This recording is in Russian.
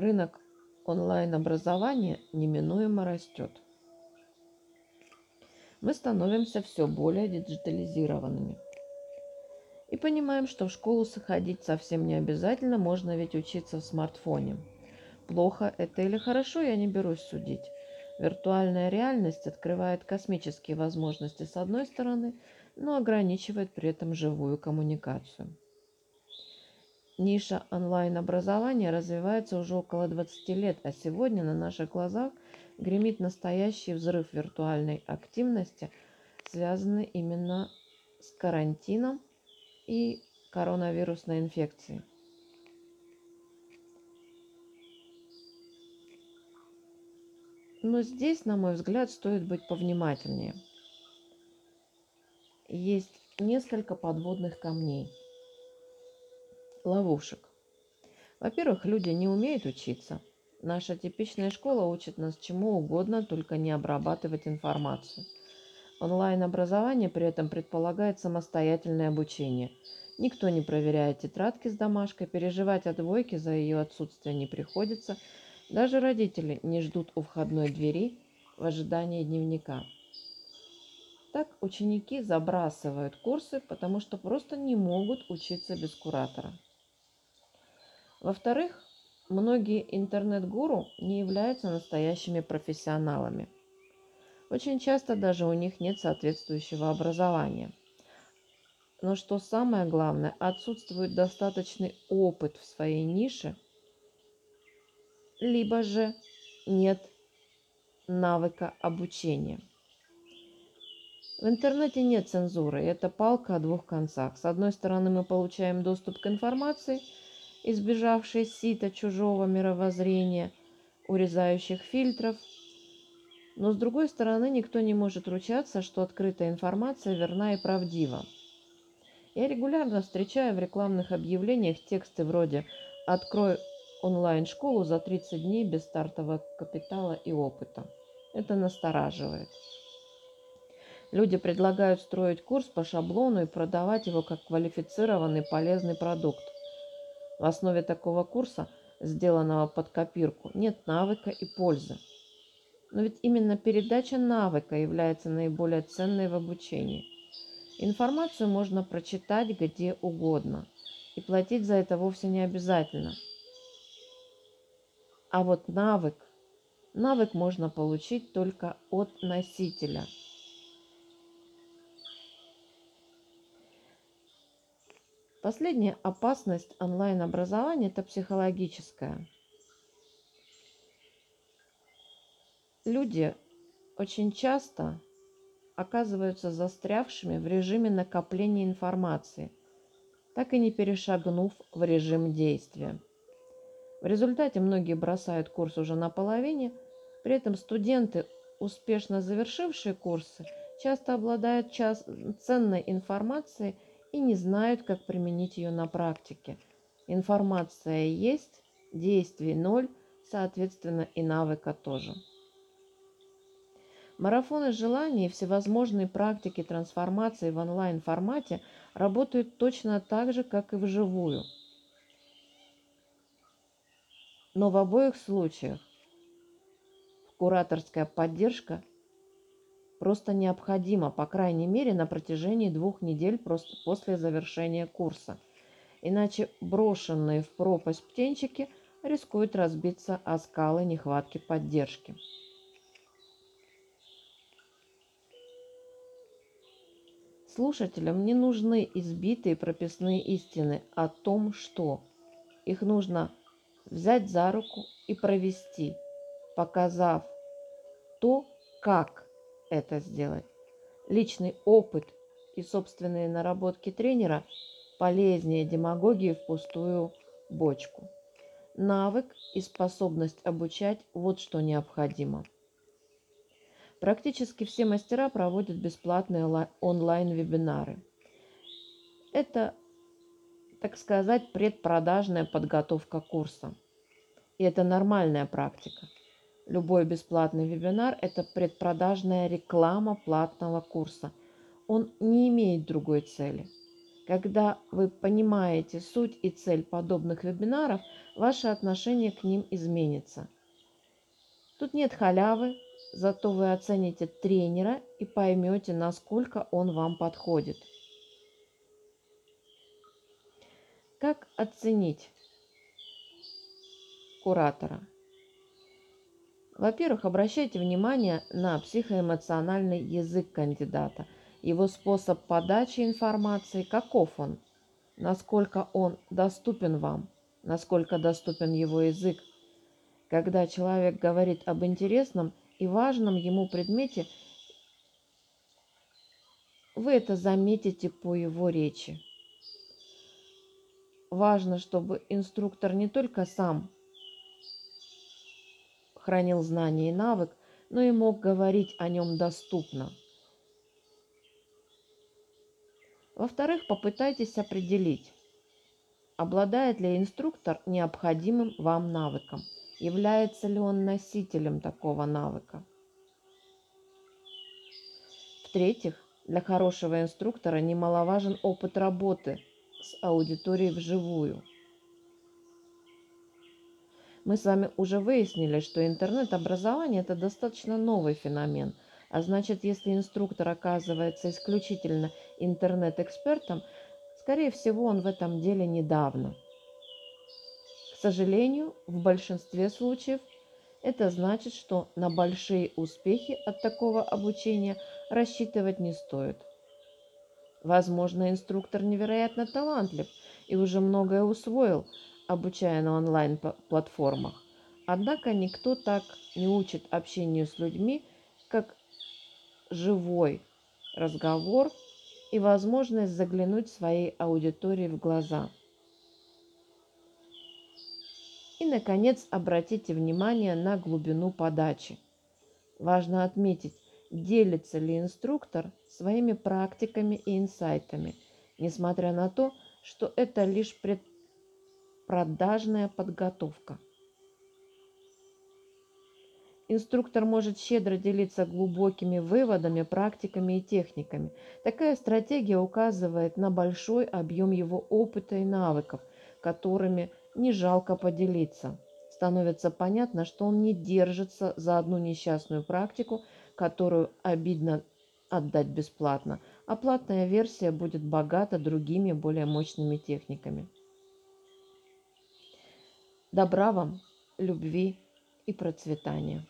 рынок онлайн-образования неминуемо растет. Мы становимся все более диджитализированными. И понимаем, что в школу сходить совсем не обязательно, можно ведь учиться в смартфоне. Плохо это или хорошо, я не берусь судить. Виртуальная реальность открывает космические возможности с одной стороны, но ограничивает при этом живую коммуникацию. Ниша онлайн-образования развивается уже около 20 лет, а сегодня на наших глазах гремит настоящий взрыв виртуальной активности, связанный именно с карантином и коронавирусной инфекцией. Но здесь, на мой взгляд, стоит быть повнимательнее. Есть несколько подводных камней – ловушек. Во-первых, люди не умеют учиться. Наша типичная школа учит нас чему угодно, только не обрабатывать информацию. Онлайн-образование при этом предполагает самостоятельное обучение. Никто не проверяет тетрадки с домашкой, переживать о двойке за ее отсутствие не приходится. Даже родители не ждут у входной двери в ожидании дневника. Так ученики забрасывают курсы, потому что просто не могут учиться без куратора. Во-вторых, многие интернет-гуру не являются настоящими профессионалами. Очень часто даже у них нет соответствующего образования. Но что самое главное, отсутствует достаточный опыт в своей нише, либо же нет навыка обучения. В интернете нет цензуры, это палка о двух концах. С одной стороны, мы получаем доступ к информации – избежавшей сита чужого мировоззрения, урезающих фильтров. Но с другой стороны, никто не может ручаться, что открытая информация верна и правдива. Я регулярно встречаю в рекламных объявлениях тексты вроде «Открой онлайн-школу за 30 дней без стартового капитала и опыта». Это настораживает. Люди предлагают строить курс по шаблону и продавать его как квалифицированный полезный продукт – в основе такого курса, сделанного под копирку, нет навыка и пользы. Но ведь именно передача навыка является наиболее ценной в обучении. Информацию можно прочитать где угодно, и платить за это вовсе не обязательно. А вот навык, навык можно получить только от носителя – Последняя опасность онлайн-образования – это психологическая. Люди очень часто оказываются застрявшими в режиме накопления информации, так и не перешагнув в режим действия. В результате многие бросают курс уже наполовине, при этом студенты, успешно завершившие курсы, часто обладают ценной информацией – и не знают, как применить ее на практике. Информация есть, действий ноль, соответственно и навыка тоже. Марафоны желаний и всевозможные практики трансформации в онлайн-формате работают точно так же, как и вживую. Но в обоих случаях кураторская поддержка просто необходимо, по крайней мере, на протяжении двух недель просто после завершения курса. Иначе брошенные в пропасть птенчики рискуют разбиться о скалы нехватки поддержки. Слушателям не нужны избитые прописные истины о том, что их нужно взять за руку и провести, показав то, как это сделать. Личный опыт и собственные наработки тренера полезнее демагогии в пустую бочку. Навык и способность обучать – вот что необходимо. Практически все мастера проводят бесплатные онлайн-вебинары. Это, так сказать, предпродажная подготовка курса. И это нормальная практика – Любой бесплатный вебинар – это предпродажная реклама платного курса. Он не имеет другой цели. Когда вы понимаете суть и цель подобных вебинаров, ваше отношение к ним изменится. Тут нет халявы, зато вы оцените тренера и поймете, насколько он вам подходит. Как оценить куратора? Во-первых, обращайте внимание на психоэмоциональный язык кандидата, его способ подачи информации, каков он, насколько он доступен вам, насколько доступен его язык. Когда человек говорит об интересном и важном ему предмете, вы это заметите по его речи. Важно, чтобы инструктор не только сам хранил знания и навык, но и мог говорить о нем доступно. Во-вторых, попытайтесь определить, обладает ли инструктор необходимым вам навыком, является ли он носителем такого навыка. В-третьих, для хорошего инструктора немаловажен опыт работы с аудиторией вживую – мы с вами уже выяснили, что интернет-образование – это достаточно новый феномен. А значит, если инструктор оказывается исключительно интернет-экспертом, скорее всего, он в этом деле недавно. К сожалению, в большинстве случаев это значит, что на большие успехи от такого обучения рассчитывать не стоит. Возможно, инструктор невероятно талантлив и уже многое усвоил, обучая на онлайн-платформах. Однако никто так не учит общению с людьми, как живой разговор и возможность заглянуть своей аудитории в глаза. И, наконец, обратите внимание на глубину подачи. Важно отметить, делится ли инструктор своими практиками и инсайтами, несмотря на то, что это лишь пред продажная подготовка. Инструктор может щедро делиться глубокими выводами, практиками и техниками. Такая стратегия указывает на большой объем его опыта и навыков, которыми не жалко поделиться. Становится понятно, что он не держится за одну несчастную практику, которую обидно отдать бесплатно, а платная версия будет богата другими более мощными техниками. Добра вам, любви и процветания.